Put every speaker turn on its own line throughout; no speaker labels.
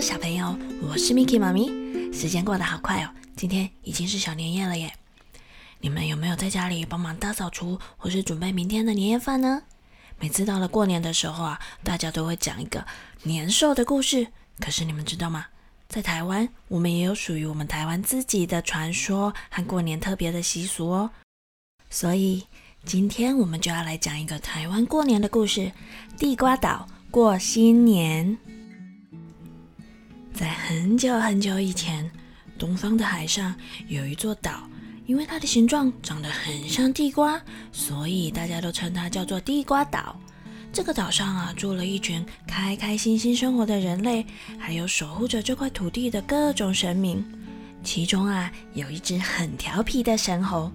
小朋友，我是 Miki 妈咪。时间过得好快哦，今天已经是小年夜了耶。你们有没有在家里帮忙大扫除，或是准备明天的年夜饭呢？每次到了过年的时候啊，大家都会讲一个年兽的故事。可是你们知道吗？在台湾，我们也有属于我们台湾自己的传说和过年特别的习俗哦。所以今天我们就要来讲一个台湾过年的故事——地瓜岛过新年。在很久很久以前，东方的海上有一座岛，因为它的形状长得很像地瓜，所以大家都称它叫做地瓜岛。这个岛上啊，住了一群开开心心生活的人类，还有守护着这块土地的各种神明。其中啊，有一只很调皮的神猴。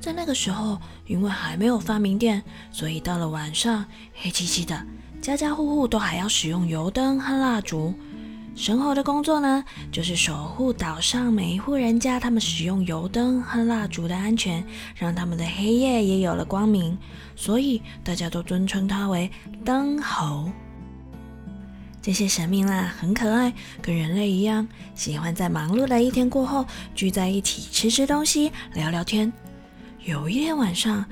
在那个时候，因为还没有发明电，所以到了晚上，黑漆漆的，家家户户都还要使用油灯和蜡烛。神猴的工作呢，就是守护岛上每一户人家，他们使用油灯和蜡烛的安全，让他们的黑夜也有了光明。所以大家都尊称他为灯猴。这些神明啦，很可爱，跟人类一样，喜欢在忙碌的一天过后聚在一起吃吃东西、聊聊天。有一天晚上，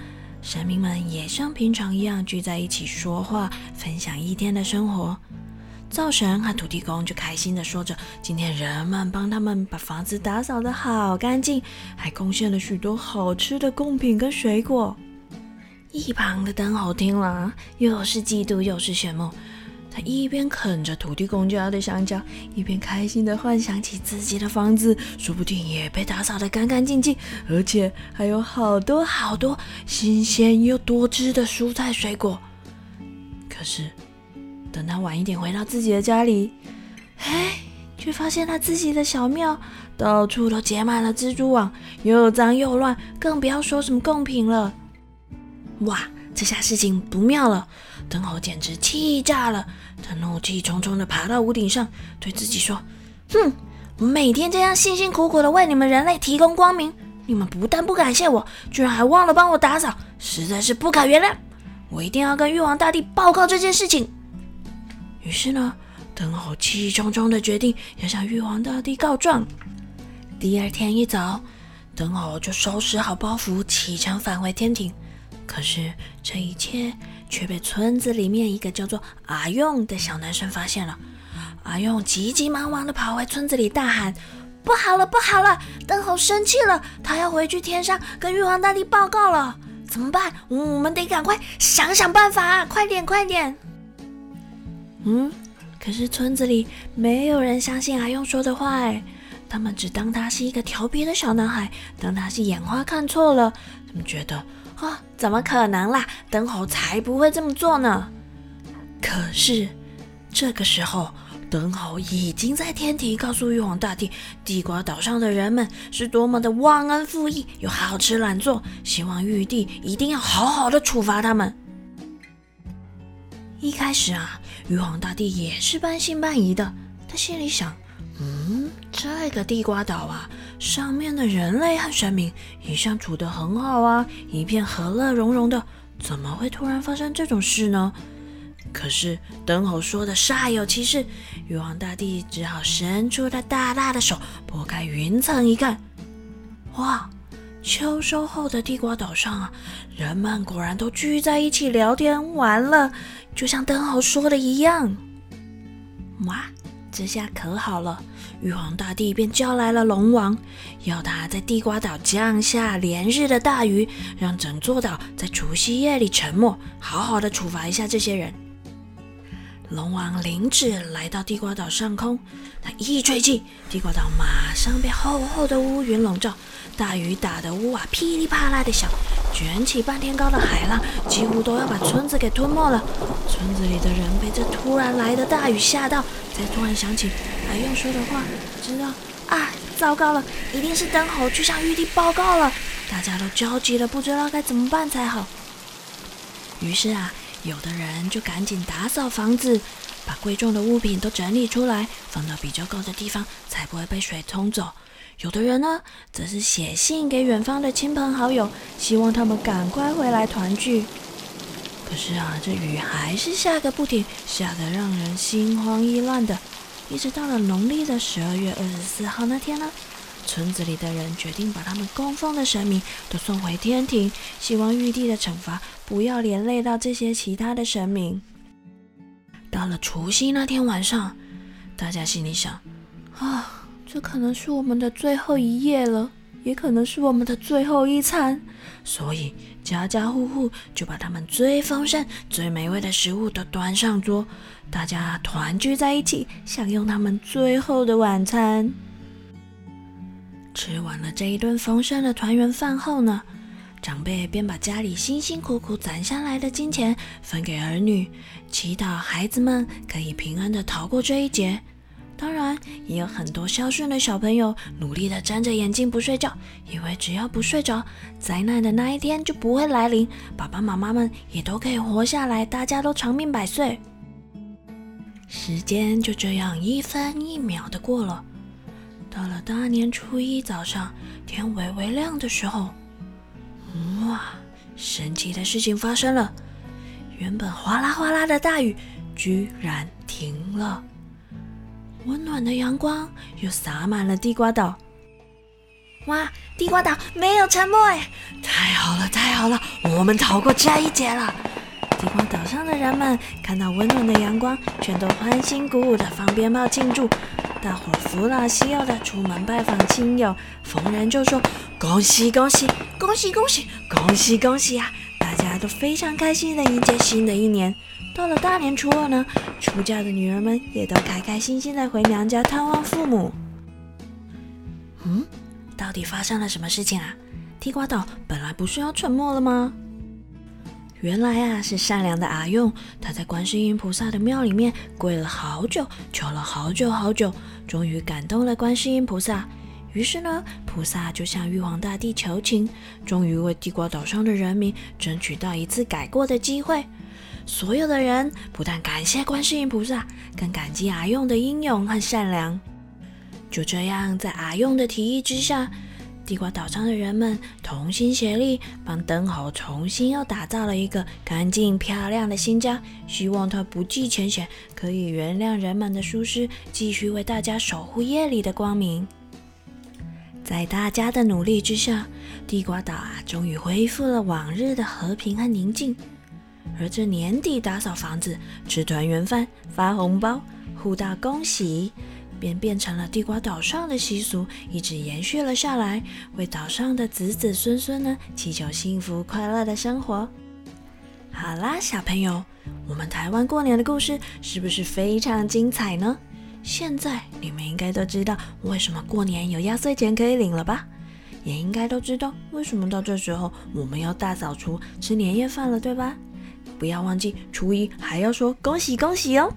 神明们也像平常一样聚在一起说话，分享一天的生活。灶神和土地公就开心地说着：“今天人们帮他们把房子打扫得好干净，还贡献了许多好吃的贡品跟水果。”一旁的灯猴听了，又是嫉妒又是羡慕。他一边啃着土地公家的香蕉，一边开心地幻想起自己的房子，说不定也被打扫得干干净净，而且还有好多好多新鲜又多汁的蔬菜水果。可是。等他晚一点回到自己的家里，哎，却发现他自己的小庙到处都结满了蜘蛛网，又脏又乱，更不要说什么贡品了。哇，这下事情不妙了！灯猴简直气炸了，他怒气冲冲地爬到屋顶上，对自己说：“哼，我每天这样辛辛苦苦地为你们人类提供光明，你们不但不感谢我，居然还忘了帮我打扫，实在是不可原谅！我一定要跟玉皇大帝报告这件事情。”于是呢，灯猴气冲冲的决定要向玉皇大帝告状。第二天一早，灯猴就收拾好包袱，启程返回天庭。可是这一切却被村子里面一个叫做阿用的小男生发现了。阿用急急忙忙的跑回村子里，大喊：“不好了，不好了！灯猴生气了，他要回去天上跟玉皇大帝报告了。怎么办？我们得赶快想想办法，快点，快点！”嗯，可是村子里没有人相信阿用说的话，哎，他们只当他是一个调皮的小男孩，当他是眼花看错了，他们觉得啊，怎么可能啦？灯猴才不会这么做呢。可是这个时候，灯猴已经在天庭告诉玉皇大帝，地瓜岛上的人们是多么的忘恩负义，又好吃懒做，希望玉帝一定要好好的处罚他们。一开始啊。玉皇大帝也是半信半疑的，他心里想：“嗯，这个地瓜岛啊，上面的人类和神明一向处得很好啊，一片和乐融融的，怎么会突然发生这种事呢？”可是灯猴说的煞有其事，玉皇大帝只好伸出他大大的手，拨开云层一看，哇！秋收后的地瓜岛上啊，人们果然都聚在一起聊天玩了，就像灯豪说的一样。哇，这下可好了，玉皇大帝便叫来了龙王，要他在地瓜岛降下连日的大雨，让整座岛在除夕夜里沉没，好好的处罚一下这些人。龙王领旨来到地瓜岛上空，他一吹气，地瓜岛马上被厚厚的乌云笼罩。大雨打得屋瓦噼里啪啦的响，卷起半天高的海浪，几乎都要把村子给吞没了。村子里的人被这突然来的大雨吓到，才突然想起阿用说的话，知道啊，糟糕了，一定是灯猴去向玉帝报告了。大家都焦急的不知道该怎么办才好。于是啊，有的人就赶紧打扫房子，把贵重的物品都整理出来，放到比较高的地方，才不会被水冲走。有的人呢，则是写信给远方的亲朋好友，希望他们赶快回来团聚。可是啊，这雨还是下个不停，下得让人心慌意乱的。一直到了农历的十二月二十四号那天呢，村子里的人决定把他们供奉的神明都送回天庭，希望玉帝的惩罚不要连累到这些其他的神明。到了除夕那天晚上，大家心里想：啊，这可能是我们的最后一夜了，也可能是我们的最后一餐，所以家家户户就把他们最丰盛、最美味的食物都端上桌。大家团聚在一起，享用他们最后的晚餐。吃完了这一顿丰盛的团圆饭后呢，长辈便把家里辛辛苦苦攒下来的金钱分给儿女，祈祷孩子们可以平安的逃过这一劫。当然，也有很多孝顺的小朋友努力的睁着眼睛不睡觉，以为只要不睡着，灾难的那一天就不会来临，爸爸妈妈们也都可以活下来，大家都长命百岁。时间就这样一分一秒的过了，到了大年初一早上，天微微亮的时候，哇，神奇的事情发生了！原本哗啦哗啦的大雨居然停了，温暖的阳光又洒满了地瓜岛。哇，地瓜岛没有沉没哎！太好了，太好了，我们逃过这一劫了！地瓜岛上的人们看到温暖的阳光，全都欢欣鼓舞的放鞭炮庆祝。大伙扶老西幼的出门拜访亲友，逢人就说：“恭喜恭喜，恭喜恭喜，恭喜恭喜呀！”大家都非常开心的迎接新的一年。到了大年初二呢，出嫁的女儿们也都开开心心的回娘家探望父母。嗯，到底发生了什么事情啊？地瓜岛本来不是要沉没了吗？原来啊，是善良的阿用，他在观世音菩萨的庙里面跪了好久，求了好久好久，终于感动了观世音菩萨。于是呢，菩萨就向玉皇大帝求情，终于为地瓜岛上的人民争取到一次改过的机会。所有的人不但感谢观世音菩萨，更感激阿用的英勇和善良。就这样，在阿用的提议之下。地瓜岛上的人们同心协力，帮灯猴重新又打造了一个干净漂亮的新家。希望他不计前嫌，可以原谅人们的疏失，继续为大家守护夜里的光明。在大家的努力之下，地瓜岛啊，终于恢复了往日的和平和宁静。而这年底打扫房子、吃团圆饭、发红包、互道恭喜。便变成了地瓜岛上的习俗，一直延续了下来，为岛上的子子孙孙呢祈求幸福快乐的生活。好啦，小朋友，我们台湾过年的故事是不是非常精彩呢？现在你们应该都知道为什么过年有压岁钱可以领了吧？也应该都知道为什么到这时候我们要大扫除、吃年夜饭了，对吧？不要忘记初一还要说恭喜恭喜哦！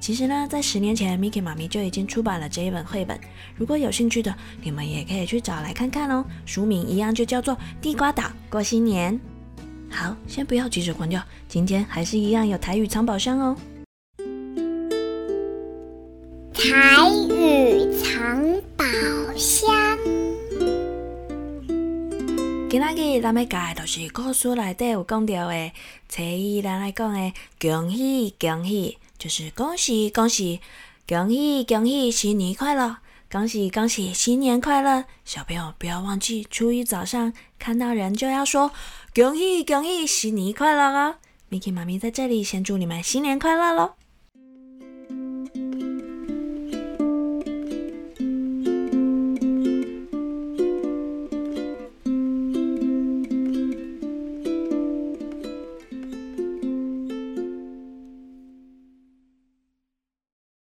其实呢，在十年前，Miki 妈咪就已经出版了这一本绘本。如果有兴趣的，你们也可以去找来看看哦。书名一样，就叫做《地瓜岛过新年》。好，先不要急着关掉，今天还是一样有台语藏宝箱哦。
台语藏宝箱。
今仔日咱要教的就是故事内底有讲到的，初一咱来讲的恭喜恭喜。就是恭喜恭喜，恭喜恭喜，新年快乐！恭喜恭喜，新年快乐！小朋友不要忘记，初一早上看到人就要说恭喜恭喜，新年快乐哦！Miki 妈咪在这里先祝你们新年快乐喽！